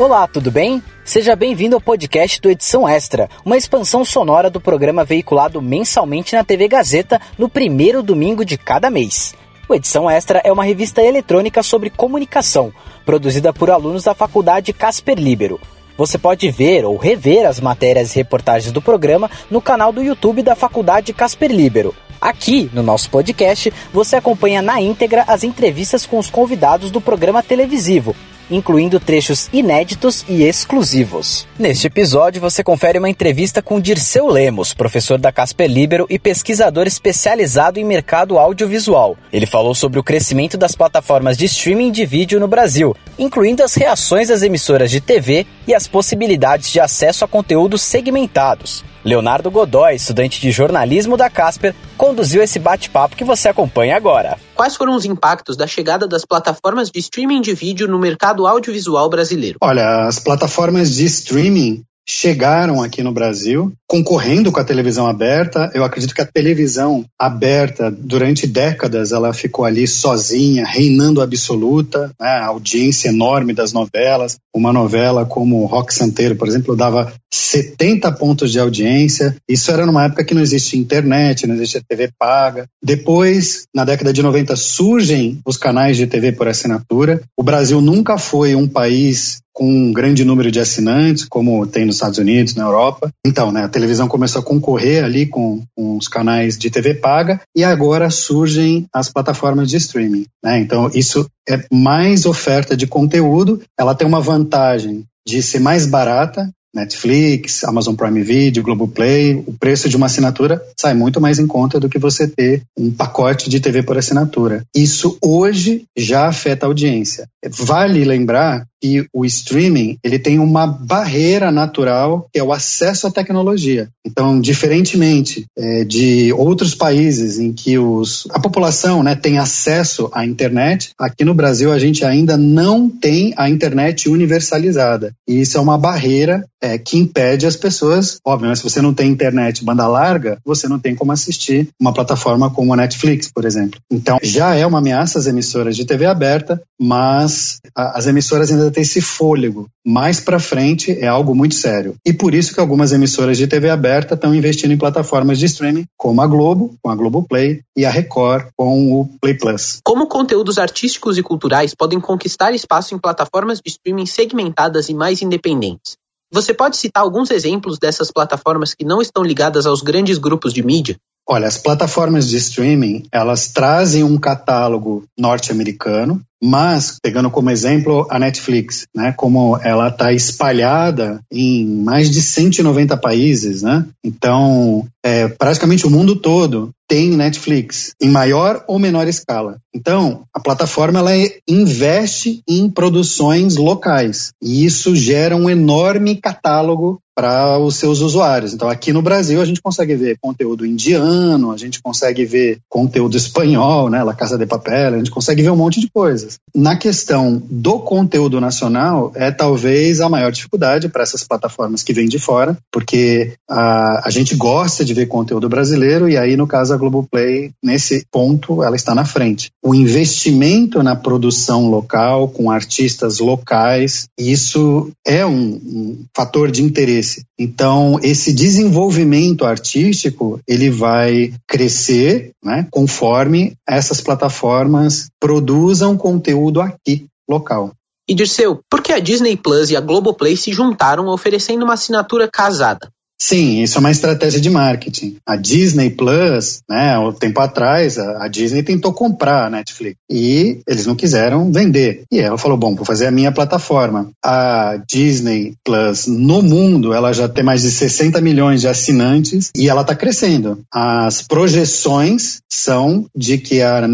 Olá, tudo bem? Seja bem-vindo ao podcast do Edição Extra, uma expansão sonora do programa veiculado mensalmente na TV Gazeta no primeiro domingo de cada mês. O Edição Extra é uma revista eletrônica sobre comunicação, produzida por alunos da Faculdade Casper Libero. Você pode ver ou rever as matérias e reportagens do programa no canal do YouTube da Faculdade Casper Libero. Aqui, no nosso podcast, você acompanha na íntegra as entrevistas com os convidados do programa televisivo incluindo trechos inéditos e exclusivos. Neste episódio, você confere uma entrevista com Dirceu Lemos, professor da Casper Libero e pesquisador especializado em mercado audiovisual. Ele falou sobre o crescimento das plataformas de streaming de vídeo no Brasil, incluindo as reações das emissoras de TV e as possibilidades de acesso a conteúdos segmentados. Leonardo Godoy, estudante de jornalismo da Casper, conduziu esse bate-papo que você acompanha agora. Quais foram os impactos da chegada das plataformas de streaming de vídeo no mercado audiovisual brasileiro? Olha, as plataformas de streaming chegaram aqui no Brasil, concorrendo com a televisão aberta. Eu acredito que a televisão aberta, durante décadas, ela ficou ali sozinha, reinando absoluta, né? a audiência enorme das novelas. Uma novela como Rock Santeiro, por exemplo, dava 70 pontos de audiência. Isso era numa época que não existia internet, não existia TV paga. Depois, na década de 90, surgem os canais de TV por assinatura. O Brasil nunca foi um país com um grande número de assinantes, como tem nos Estados Unidos, na Europa. Então, né, a televisão começou a concorrer ali com, com os canais de TV paga e agora surgem as plataformas de streaming. Né? Então, isso é mais oferta de conteúdo, ela tem uma vantagem de ser mais barata, Netflix, Amazon Prime Video, Globoplay, o preço de uma assinatura sai muito mais em conta do que você ter um pacote de TV por assinatura. Isso hoje já afeta a audiência. Vale lembrar que o streaming ele tem uma barreira natural que é o acesso à tecnologia. Então, diferentemente é, de outros países em que os, a população né, tem acesso à internet, aqui no Brasil a gente ainda não tem a internet universalizada. E isso é uma barreira é, que impede as pessoas, óbvio, mas se você não tem internet banda larga, você não tem como assistir uma plataforma como a Netflix, por exemplo. Então, já é uma ameaça às emissoras de TV aberta, mas a, as emissoras ainda têm esse fôlego. Mais para frente é algo muito sério. E por isso que algumas emissoras de TV aberta estão investindo em plataformas de streaming, como a Globo, com a Globoplay, e a Record, com o Play Plus. Como conteúdos artísticos e culturais podem conquistar espaço em plataformas de streaming segmentadas e mais independentes? Você pode citar alguns exemplos dessas plataformas que não estão ligadas aos grandes grupos de mídia? Olha, as plataformas de streaming, elas trazem um catálogo norte-americano, mas, pegando como exemplo a Netflix, né, como ela está espalhada em mais de 190 países, né? Então, é, praticamente o mundo todo tem Netflix, em maior ou menor escala. Então, a plataforma ela investe em produções locais e isso gera um enorme catálogo para os seus usuários. Então, aqui no Brasil, a gente consegue ver conteúdo indiano, a gente consegue ver conteúdo espanhol, né, La Casa de Papel, a gente consegue ver um monte de coisas. Na questão do conteúdo nacional, é talvez a maior dificuldade para essas plataformas que vêm de fora, porque a, a gente gosta de ver conteúdo brasileiro e aí, no caso, a Globoplay, nesse ponto, ela está na frente. O investimento na produção local, com artistas locais, isso é um, um fator de interesse então, esse desenvolvimento artístico, ele vai crescer, né, conforme essas plataformas produzam conteúdo aqui, local. E Dirceu, por que a Disney Plus e a Globoplay se juntaram oferecendo uma assinatura casada? Sim, isso é uma estratégia de marketing. A Disney Plus, né, um tempo atrás, a, Disney tentou comprar a Netflix e eles não quiseram vender. E ela falou: bom, vou fazer a minha plataforma. A Disney Plus no mundo, ela já tem mais de 60 milhões de assinantes e ela está crescendo. As projeções são de que a,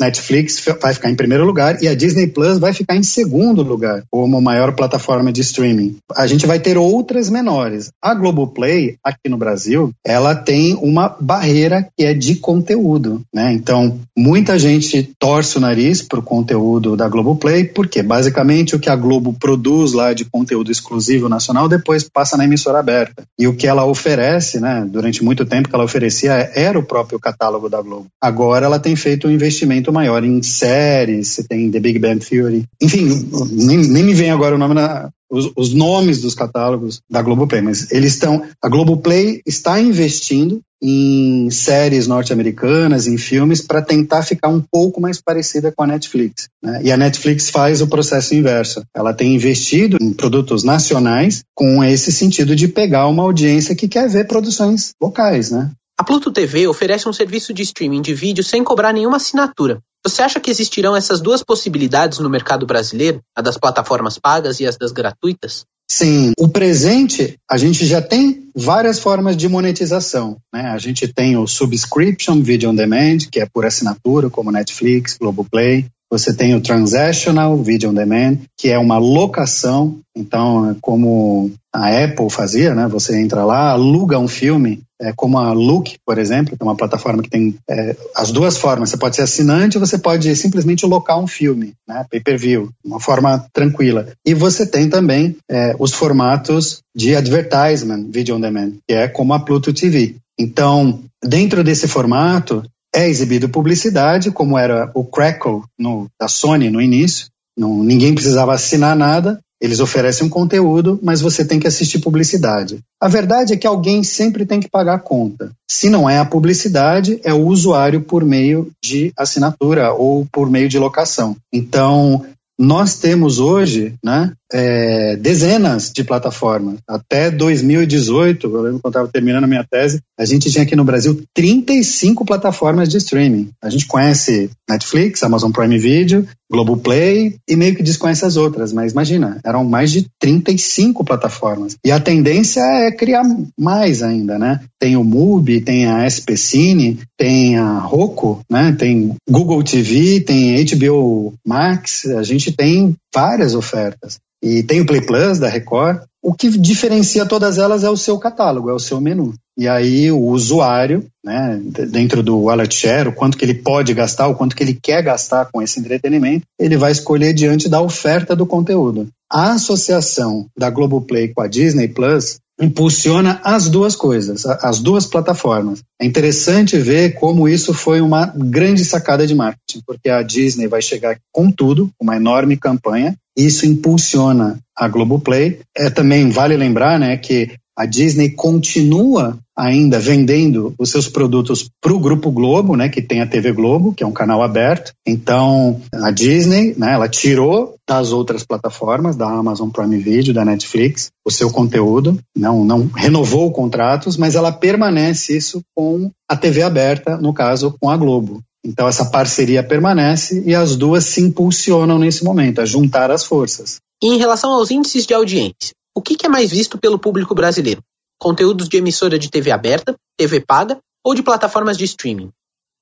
Netflix vai ficar em primeiro lugar e a Disney Plus vai ficar em segundo lugar como maior plataforma de streaming. A gente vai ter outras menores. A Globo Globoplay, aqui no Brasil, ela tem uma barreira que é de conteúdo, né? Então, muita gente torce o nariz para o conteúdo da Globoplay, porque basicamente o que a Globo produz lá de conteúdo exclusivo nacional depois passa na emissora aberta. E o que ela oferece, né, durante muito tempo que ela oferecia era o próprio catálogo da Globo. Agora ela tem feito um investimento maior em séries, você tem The Big Bang Theory. Enfim, nem, nem me vem agora o nome na, os, os nomes dos catálogos da Globoplay, mas eles estão. A Globoplay está investindo em séries norte-americanas, em filmes, para tentar ficar um pouco mais parecida com a Netflix. Né? E a Netflix faz o processo inverso. Ela tem investido em produtos nacionais com esse sentido de pegar uma audiência que quer ver produções locais, né? A Pluto TV oferece um serviço de streaming de vídeo sem cobrar nenhuma assinatura. Você acha que existirão essas duas possibilidades no mercado brasileiro, a das plataformas pagas e as das gratuitas? Sim, o presente a gente já tem várias formas de monetização. Né? A gente tem o subscription video on demand, que é por assinatura, como Netflix, Globoplay. Você tem o Transactional Video on Demand, que é uma locação, então, é como a Apple fazia, né? Você entra lá, aluga um filme, é como a Look, por exemplo, que é uma plataforma que tem é, as duas formas. Você pode ser assinante ou você pode simplesmente locar um filme, né? Pay-per-view, uma forma tranquila. E você tem também é, os formatos de advertisement, video on demand, que é como a Pluto TV. Então, dentro desse formato, é exibido publicidade, como era o Crackle no, da Sony no início. Não, ninguém precisava assinar nada, eles oferecem um conteúdo, mas você tem que assistir publicidade. A verdade é que alguém sempre tem que pagar a conta. Se não é a publicidade, é o usuário por meio de assinatura ou por meio de locação. Então, nós temos hoje né, é, dezenas de plataformas. Até 2018, eu lembro quando estava terminando a minha tese, a gente tinha aqui no Brasil 35 plataformas de streaming. A gente conhece Netflix, Amazon Prime Video, Globoplay e meio que desconhece as outras, mas imagina, eram mais de 35 plataformas. E a tendência é criar mais ainda, né? Tem o MUBI, tem a SPCine, tem a Roku, né? Tem Google TV, tem HBO Max, a gente tem várias ofertas. E tem o Play Plus da Record. O que diferencia todas elas é o seu catálogo, é o seu menu. E aí o usuário, né, dentro do wallet share, o quanto que ele pode gastar, o quanto que ele quer gastar com esse entretenimento, ele vai escolher diante da oferta do conteúdo. A associação da Globoplay com a Disney Plus impulsiona as duas coisas, as duas plataformas. É interessante ver como isso foi uma grande sacada de marketing, porque a Disney vai chegar com tudo, uma enorme campanha, isso impulsiona a Globoplay. É também vale lembrar, né, que a Disney continua ainda vendendo os seus produtos para o Grupo Globo, né, que tem a TV Globo, que é um canal aberto. Então, a Disney, né, ela tirou das outras plataformas, da Amazon Prime Video, da Netflix, o seu conteúdo, não, não renovou contratos, mas ela permanece isso com a TV aberta, no caso, com a Globo. Então, essa parceria permanece e as duas se impulsionam nesse momento, a juntar as forças. E em relação aos índices de audiência, o que, é mais visto pelo público brasileiro? Conteúdos de emissora de TV aberta, TV paga ou de plataformas de streaming?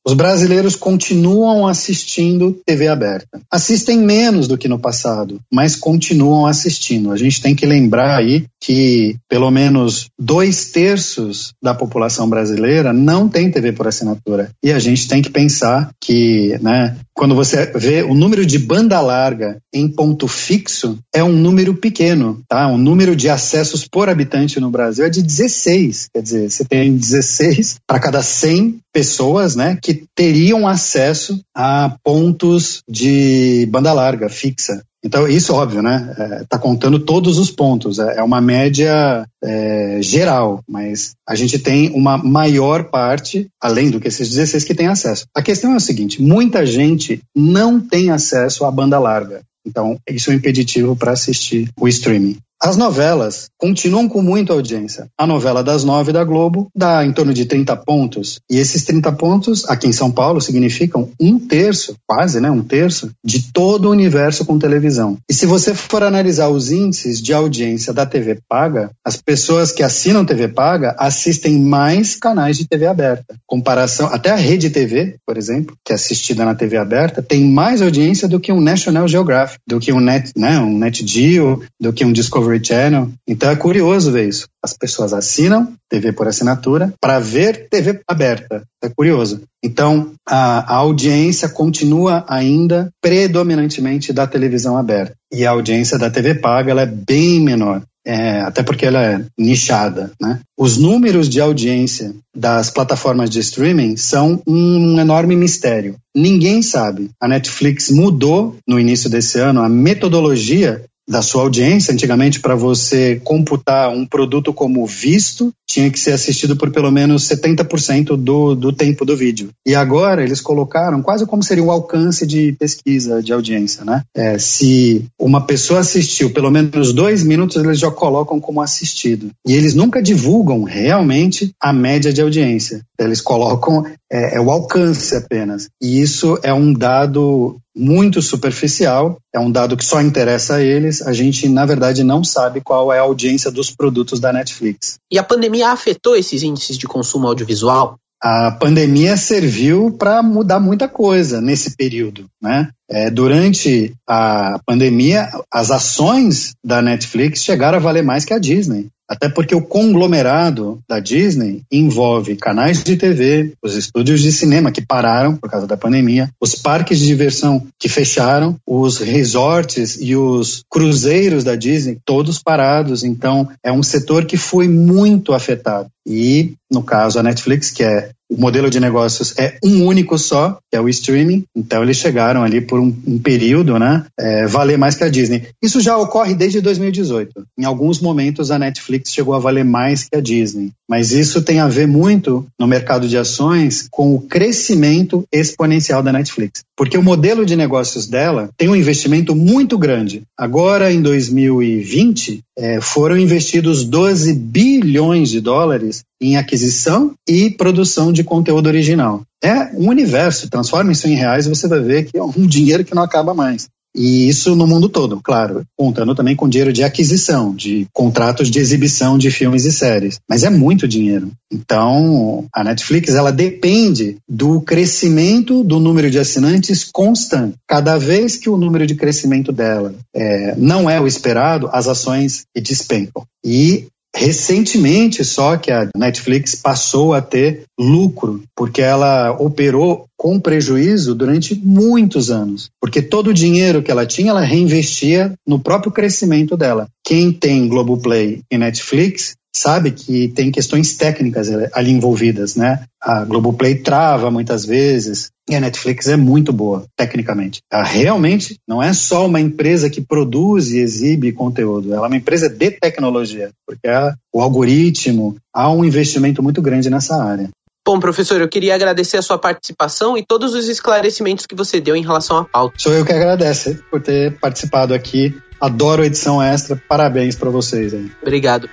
Os brasileiros continuam assistindo TV aberta. Assistem menos do que no passado, mas continuam assistindo. A gente tem que lembrar aí que pelo menos dois terços da população brasileira não tem TV por assinatura. E a gente tem que pensar que, né, quando você vê o número de banda larga em ponto fixo, é um número pequeno, tá? O número de acessos por habitante no Brasil é de 16. Quer dizer, você tem 16 para cada 100 pessoas, né, que teriam acesso a pontos de banda larga fixa. Então, isso óbvio, né? Está é, contando todos os pontos. É, é uma média é, geral, mas a gente tem uma maior parte, além do que esses 16, que tem acesso. A questão é a seguinte: muita gente não tem acesso à banda larga. Então, isso é um impeditivo para assistir o streaming. As novelas continuam com muita audiência. A novela das nove da Globo dá em torno de 30 pontos. E esses 30 pontos, aqui em São Paulo, significam um terço, quase, né? Um terço, de todo o universo com televisão. E se você for analisar os índices de audiência da TV paga, as pessoas que assinam TV paga assistem mais canais de TV aberta. Comparação, até a Rede TV, por exemplo, que é assistida na TV aberta, tem mais audiência do que um National Geographic, do que um Net, né? Um Net Geo, do que um Discovery Discovery Channel. Então é curioso ver isso. As pessoas assinam TV por assinatura para ver TV aberta. É curioso. Então a, a audiência continua ainda predominantemente da televisão aberta. E a audiência da TV paga ela é bem menor. É, até porque ela é nichada. Né? Os números de audiência das plataformas de streaming são um enorme mistério. Ninguém sabe. A Netflix mudou no início desse ano a metodologia da sua audiência. Antigamente, para você computar um produto como visto, tinha que ser assistido por pelo menos 70% do, do tempo do vídeo. E agora eles colocaram quase como seria o alcance de pesquisa de audiência, né? É, se uma pessoa assistiu pelo menos dois minutos, eles já colocam como assistido. E eles nunca divulgam realmente a média de audiência. Eles colocam é, é o alcance apenas. E isso é um dado muito superficial, é um dado que só interessa a eles. A gente, na verdade, não sabe qual é a audiência dos produtos da Netflix. E a pandemia afetou esses índices de consumo audiovisual? A pandemia serviu para mudar muita coisa nesse período, né? É, durante a pandemia, as ações da Netflix chegaram a valer mais que a Disney. Até porque o conglomerado da Disney envolve canais de TV, os estúdios de cinema que pararam por causa da pandemia, os parques de diversão que fecharam, os resorts e os cruzeiros da Disney, todos parados. Então, é um setor que foi muito afetado. E, no caso, a Netflix, que é o modelo de negócios é um único só, que é o streaming. Então eles chegaram ali por um, um período, né, é, valer mais que a Disney. Isso já ocorre desde 2018. Em alguns momentos a Netflix chegou a valer mais que a Disney. Mas isso tem a ver muito no mercado de ações com o crescimento exponencial da Netflix. Porque o modelo de negócios dela tem um investimento muito grande. Agora, em 2020, é, foram investidos 12 bilhões de dólares em aquisição e produção de conteúdo original. É um universo, transforma isso em reais e você vai ver que é um dinheiro que não acaba mais. E isso no mundo todo, claro, contando também com dinheiro de aquisição, de contratos de exibição de filmes e séries. Mas é muito dinheiro. Então, a Netflix ela depende do crescimento do número de assinantes constante. Cada vez que o número de crescimento dela é, não é o esperado, as ações despencam. E Recentemente, só que a Netflix passou a ter lucro, porque ela operou com prejuízo durante muitos anos. Porque todo o dinheiro que ela tinha, ela reinvestia no próprio crescimento dela. Quem tem Globoplay e Netflix sabe que tem questões técnicas ali envolvidas, né? A Globoplay trava muitas vezes e a Netflix é muito boa, tecnicamente. Ela realmente não é só uma empresa que produz e exibe conteúdo, ela é uma empresa de tecnologia, porque o algoritmo, há um investimento muito grande nessa área. Bom, professor, eu queria agradecer a sua participação e todos os esclarecimentos que você deu em relação à pauta. Sou eu que agradeço por ter participado aqui. Adoro a edição extra. Parabéns para vocês aí. Obrigado.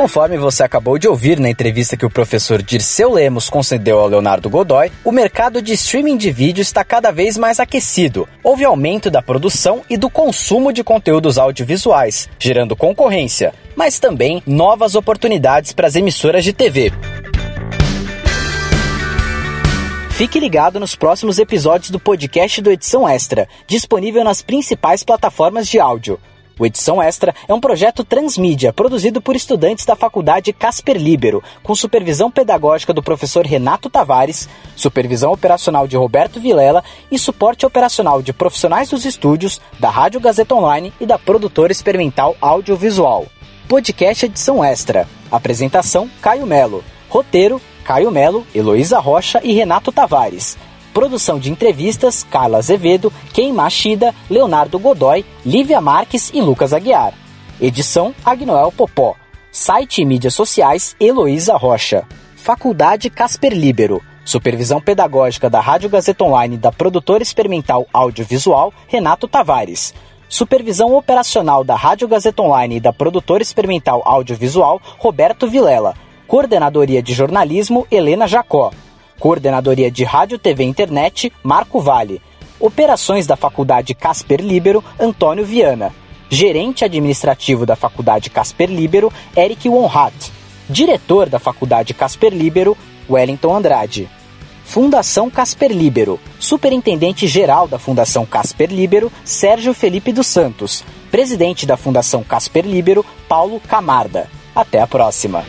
Conforme você acabou de ouvir na entrevista que o professor Dirceu Lemos concedeu ao Leonardo Godoy, o mercado de streaming de vídeo está cada vez mais aquecido. Houve aumento da produção e do consumo de conteúdos audiovisuais, gerando concorrência, mas também novas oportunidades para as emissoras de TV. Fique ligado nos próximos episódios do podcast do Edição Extra, disponível nas principais plataformas de áudio. O Edição Extra é um projeto transmídia produzido por estudantes da Faculdade Casper Libero, com supervisão pedagógica do professor Renato Tavares, supervisão operacional de Roberto Vilela e suporte operacional de profissionais dos estúdios, da Rádio Gazeta Online e da produtora experimental audiovisual. Podcast Edição Extra. Apresentação: Caio Melo. Roteiro: Caio Melo, Heloísa Rocha e Renato Tavares. Produção de entrevistas: Carla Azevedo, Ken Machida, Leonardo Godoy, Lívia Marques e Lucas Aguiar. Edição: Agnoel Popó. Site e mídias sociais: Heloísa Rocha. Faculdade Casper Libero. Supervisão pedagógica da Rádio Gazeta Online da produtora experimental audiovisual Renato Tavares. Supervisão operacional da Rádio Gazeta Online e da produtora experimental audiovisual Roberto Vilela. Coordenadoria de jornalismo Helena Jacó. Coordenadoria de Rádio, TV e Internet, Marco Vale. Operações da Faculdade Casper Libero, Antônio Viana. Gerente administrativo da Faculdade Casper Libero, Eric Wonhat. Diretor da Faculdade Casper Libero, Wellington Andrade. Fundação Casper Libero. Superintendente geral da Fundação Casper Libero, Sérgio Felipe dos Santos. Presidente da Fundação Casper Libero, Paulo Camarda. Até a próxima.